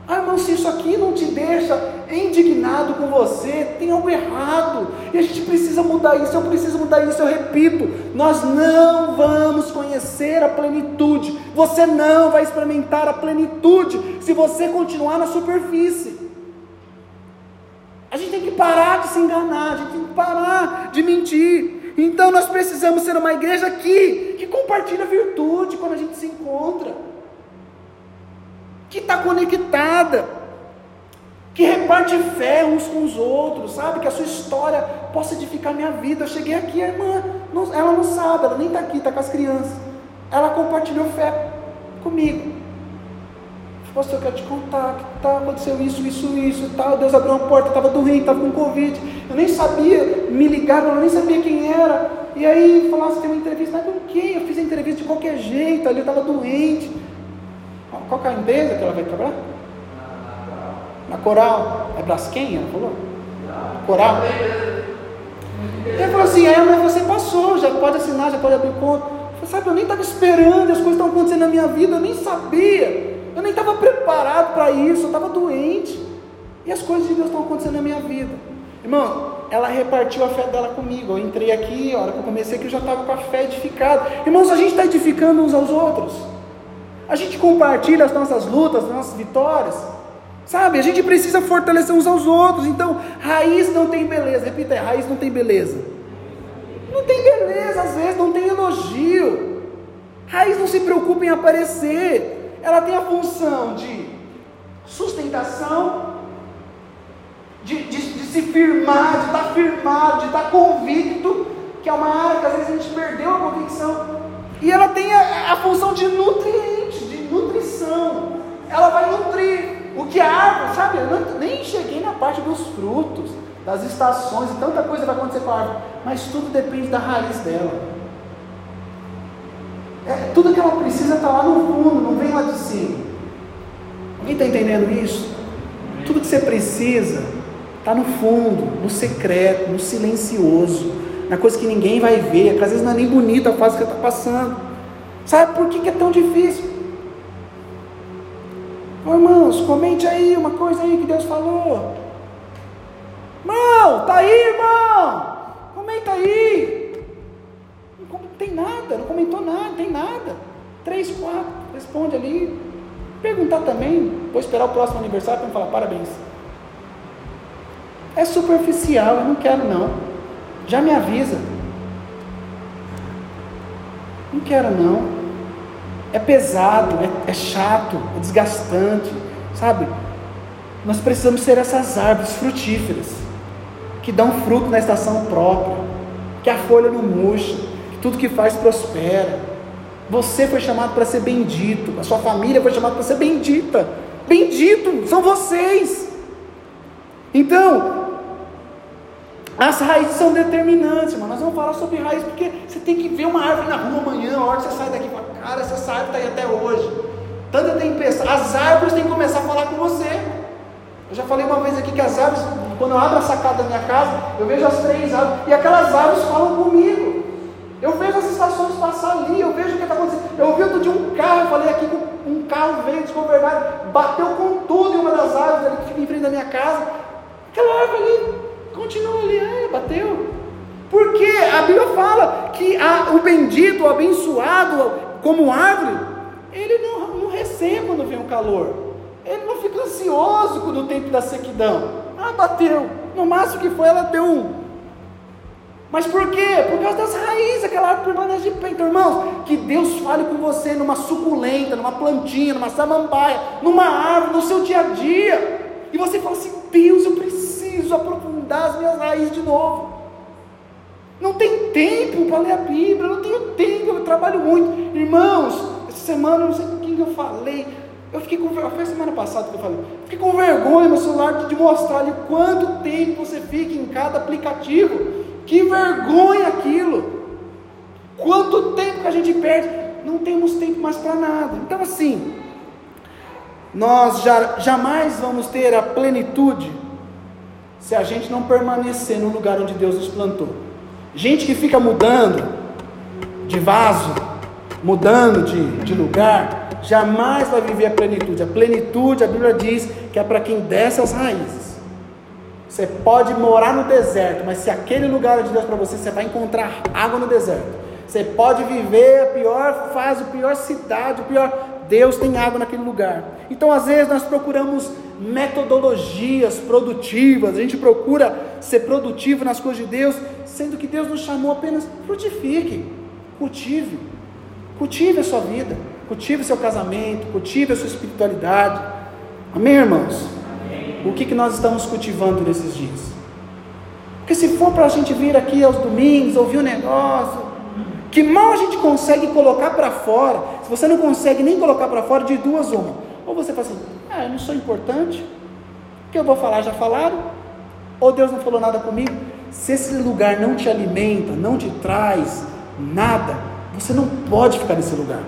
Ah, irmão, se isso aqui não te deixa indignado com você, tem algo errado. E a gente precisa mudar isso, eu preciso mudar isso, eu repito. Nós não vamos conhecer a plenitude. Você não vai experimentar a plenitude se você continuar na superfície. A gente tem que parar de se enganar, a gente tem que parar de mentir. Então nós precisamos ser uma igreja aqui que compartilha virtude quando a gente se encontra, que está conectada, que reparte fé uns com os outros, sabe? Que a sua história possa edificar minha vida. Eu cheguei aqui, a irmã, ela não sabe, ela nem está aqui, está com as crianças. Ela compartilhou fé comigo. Pastor, eu quero te contar que tá, aconteceu isso, isso, isso e tal. Deus abriu uma porta, estava doente, estava com Covid. Eu nem sabia, me ligaram, eu nem sabia quem era. E aí falaram, tem uma entrevista, mas com quem? Eu fiz a entrevista de qualquer jeito, ali eu estava doente. Qual é a empresa que ela vai trabalhar? Na Coral. É Braskem, ela falou? Coral. Ele falou assim, é, mas você passou, já pode assinar, já pode abrir conta. Eu falei, sabe, eu nem estava esperando, as coisas estão acontecendo na minha vida, eu nem sabia. Estava preparado para isso, eu estava doente. E as coisas de Deus estão acontecendo na minha vida. Irmão, ela repartiu a fé dela comigo. Eu entrei aqui, a hora que eu comecei aqui, eu já estava com a fé edificada. Irmãos, a gente está edificando uns aos outros. A gente compartilha as nossas lutas, as nossas vitórias. Sabe? A gente precisa fortalecer uns aos outros. Então, raiz não tem beleza. Repita aí, raiz não tem beleza. Não tem beleza, às vezes, não tem elogio. Raiz não se preocupa em aparecer ela tem a função de sustentação, de, de, de se firmar, de estar firmado, de estar convicto, que é uma área que às vezes a gente perdeu a convicção. E ela tem a, a função de nutriente, de nutrição. Ela vai nutrir. O que a árvore, sabe? Eu nem cheguei na parte dos frutos, das estações e tanta coisa vai acontecer com a árvore. Mas tudo depende da raiz dela. É, tudo que ela precisa está lá no fundo, não vem lá de cima. Alguém está entendendo isso? Tudo que você precisa está no fundo, no secreto, no silencioso, na coisa que ninguém vai ver, que às vezes não é nem bonita a fase que está passando. Sabe por que, que é tão difícil? Oh, irmãos, comente aí uma coisa aí que Deus falou. Irmão, tá aí, irmão. Comenta aí. Tem nada, não comentou nada, tem nada. Três, quatro, responde ali. Perguntar também, vou esperar o próximo aniversário para me falar parabéns. É superficial, eu não quero não. Já me avisa. Não quero não. É pesado, é, é chato, é desgastante, sabe? Nós precisamos ser essas árvores frutíferas, que dão fruto na estação própria, que a folha não murcha, tudo que faz prospera. Você foi chamado para ser bendito, a sua família foi chamada para ser bendita. Bendito são vocês. Então, as raízes são determinantes, mano. Nós vamos falar sobre raízes porque você tem que ver uma árvore na rua amanhã, a hora que você sai daqui fala, cara, essa árvore está aí até hoje. Tanta tempestade. As árvores têm que começar a falar com você. Eu já falei uma vez aqui que as árvores, quando eu abro a sacada da minha casa, eu vejo as três árvores, e aquelas árvores falam comigo. Eu vejo as estações passar ali, eu vejo o que está acontecendo. Eu vi outro dia um carro, eu falei aqui que um carro veio desgovernado, bateu com tudo em uma das árvores ali que fica em frente da minha casa. Aquela árvore ali Continua ali, é, bateu. Porque a Bíblia fala que a, o bendito, o abençoado, como árvore, ele não, não recebe quando vem o calor. Ele não fica ansioso no tempo da sequidão. Ah, bateu. No máximo que foi, ela deu um. Mas por quê? Por causa das raízes, aquela árvore permanece de pé. Então, irmãos, que Deus fale com você numa suculenta, numa plantinha, numa samambaia, numa árvore, no seu dia a dia. E você fala assim: Deus, eu preciso aprofundar as minhas raízes de novo. Não tem tempo para ler a Bíblia, não tenho tempo, eu trabalho muito. Irmãos, essa semana, não sei com quem eu falei, eu fiquei com foi semana passada que eu falei, fiquei com vergonha no celular de mostrar-lhe quanto tempo você fica em cada aplicativo. Que vergonha aquilo! Quanto tempo que a gente perde? Não temos tempo mais para nada. Então assim, nós já, jamais vamos ter a plenitude se a gente não permanecer no lugar onde Deus nos plantou. Gente que fica mudando de vaso, mudando de, de lugar, jamais vai viver a plenitude. A plenitude, a Bíblia diz que é para quem desce as raízes. Você pode morar no deserto, mas se aquele lugar é de Deus para você, você vai encontrar água no deserto. Você pode viver a pior fase, a pior cidade, o pior Deus tem água naquele lugar. Então, às vezes, nós procuramos metodologias produtivas, a gente procura ser produtivo nas coisas de Deus, sendo que Deus nos chamou apenas frutifique, cultive, cultive a sua vida, cultive seu casamento, cultive a sua espiritualidade. Amém, irmãos? O que, que nós estamos cultivando nesses dias? Porque se for para a gente vir aqui aos domingos, ouvir um negócio, que mal a gente consegue colocar para fora, se você não consegue nem colocar para fora, de duas uma. Ou você fala assim, ah, eu não sou importante, o que eu vou falar já falaram, ou Deus não falou nada comigo. Se esse lugar não te alimenta, não te traz nada, você não pode ficar nesse lugar.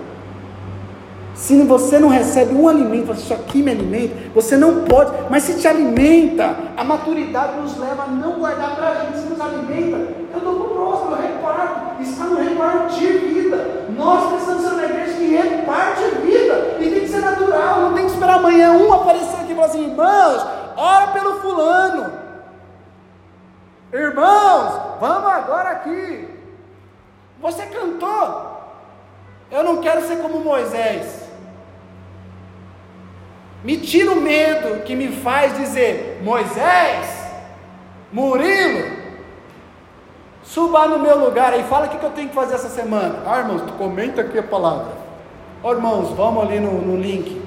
Se você não recebe um alimento, isso aqui me alimenta, você não pode, mas se te alimenta, a maturidade nos leva a não guardar para a gente, se nos alimenta, eu dou para o próximo, eu reparto, está no repartir vida. Nós precisamos ser uma igreja que reparte vida, e tem que ser natural, não tem que esperar amanhã um aparecer aqui e falar assim, irmãos, ora pelo fulano, irmãos, vamos agora aqui. Você cantou, eu não quero ser como Moisés. Me tira o medo que me faz dizer: Moisés, Murilo, suba no meu lugar aí, fala o que eu tenho que fazer essa semana. Ah, irmãos, comenta aqui a palavra. Oh, irmãos, vamos ali no, no link.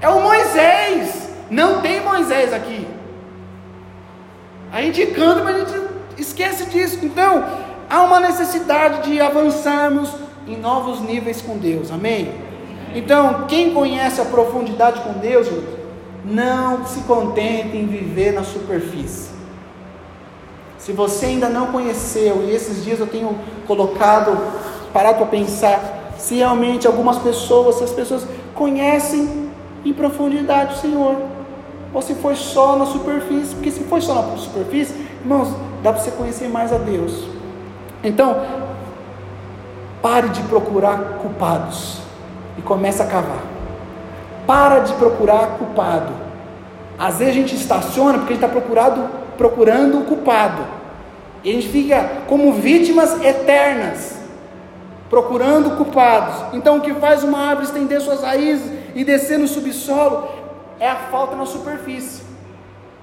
É o Moisés, não tem Moisés aqui. A gente canta, mas a gente esquece disso. Então, há uma necessidade de avançarmos em novos níveis com Deus, amém? Então, quem conhece a profundidade com Deus, não se contente em viver na superfície. Se você ainda não conheceu, e esses dias eu tenho colocado, parado para pensar, se realmente algumas pessoas, se as pessoas conhecem em profundidade o Senhor. Ou se foi só na superfície, porque se foi só na superfície, irmãos, dá para você conhecer mais a Deus. Então, pare de procurar culpados e comece a cavar. Para de procurar culpado. Às vezes a gente estaciona porque a gente está procurando o culpado. E a gente fica como vítimas eternas, procurando culpados. Então o que faz uma árvore estender suas raízes e descer no subsolo é a falta na superfície.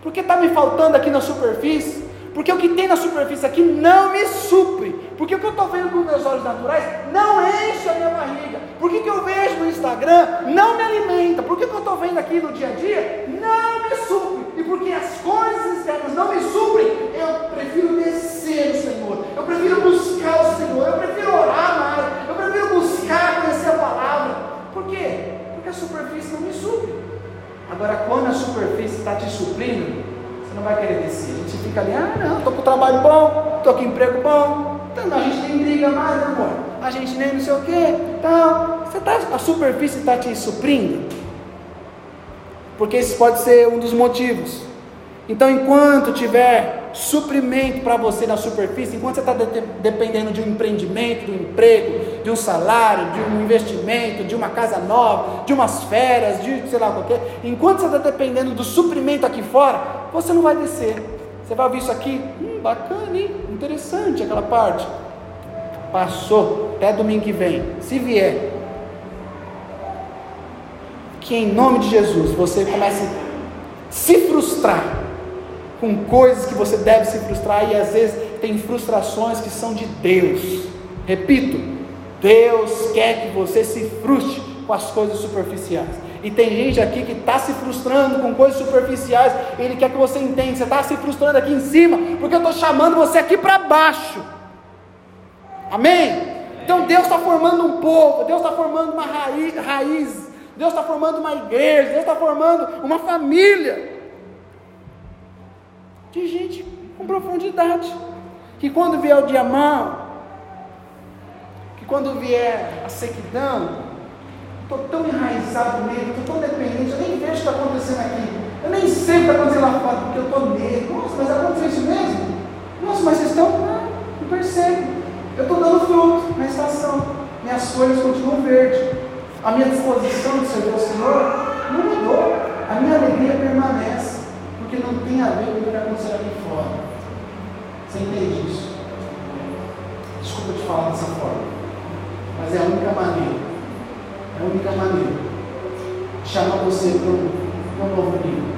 Por que está me faltando aqui na superfície? Porque o que tem na superfície aqui não me supre. Porque o que eu estou vendo com meus olhos naturais não enche a minha barriga. Porque o que eu vejo no Instagram não me alimenta. Porque o que eu estou vendo aqui no dia a dia não me supre. E porque as coisas externas não me suprem, eu prefiro descer no Senhor. Eu prefiro buscar o Senhor. Eu prefiro orar mais. Eu prefiro buscar conhecer a palavra. Por quê? Porque a superfície não me supre. Agora, quando a superfície está te suprindo, você não vai querer descer. A gente fica ali, ah, não, estou com trabalho bom, estou com emprego bom, então, a gente nem briga mais, amor? A gente nem não sei o que, tal. Você tá, a superfície está te suprindo? Porque esse pode ser um dos motivos. Então, enquanto tiver suprimento para você na superfície, enquanto você está de dependendo de um empreendimento, de um emprego, de um salário, de um investimento, de uma casa nova, de umas férias, de sei lá qualquer, enquanto você está dependendo do suprimento aqui fora, você não vai descer. Você vai ouvir isso aqui, hum, bacana, hein? interessante aquela parte. Passou, até domingo que vem. Se vier, que em nome de Jesus você comece a se frustrar com coisas que você deve se frustrar e às vezes tem frustrações que são de Deus. Repito, Deus quer que você se frustre com as coisas superficiais. E tem gente aqui que está se frustrando com coisas superficiais. Ele quer que você entenda. Você está se frustrando aqui em cima, porque eu estou chamando você aqui para baixo. Amém? Então Deus está formando um povo, Deus está formando uma raiz, raiz Deus está formando uma igreja, Deus está formando uma família de gente com profundidade. Que quando vier o dia mau, que quando vier a sequidão, estou tão enraizado nele, estou tão dependente, eu nem vejo o que está acontecendo aqui. Eu nem sei o que está acontecendo lá fora, porque eu estou nele. Nossa, mas aconteceu isso mesmo? Nossa, mas vocês estão. Não, não percebo. Eu estou dando fruto na estação. Minhas folhas continuam verdes. A minha disposição de servir ao Senhor não mudou. A minha alegria permanece porque não tem a ver com o que está acontecendo aqui fora. Você entende isso? Desculpa te falar dessa forma, mas é a única maneira, é a única maneira de chamar você para um, para um novo nível.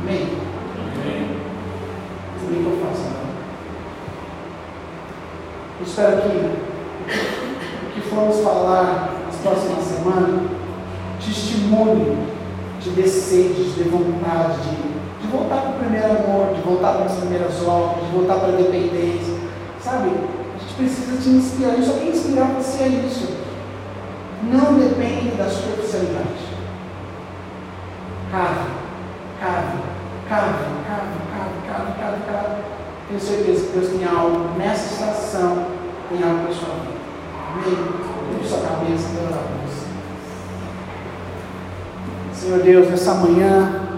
Amém? Amém. Tudo bem que eu faço, né? Eu espero que o que formos falar nas próximas semanas te estimule sede, te dê vontade de, de voltar para o primeiro amor, de voltar para as primeiras obras, de voltar para a dependência. Sabe? A gente precisa te inspirar. Eu só quero inspirar você a isso. Não depende da superficialidade. Cave, cave, cave, cave, cave, cave, cave, cave. Tenho certeza que Deus tem algo nessa estação, tem algo para a sua vida. Amém? Curve sua cabeça você. Senhor Deus, nessa manhã,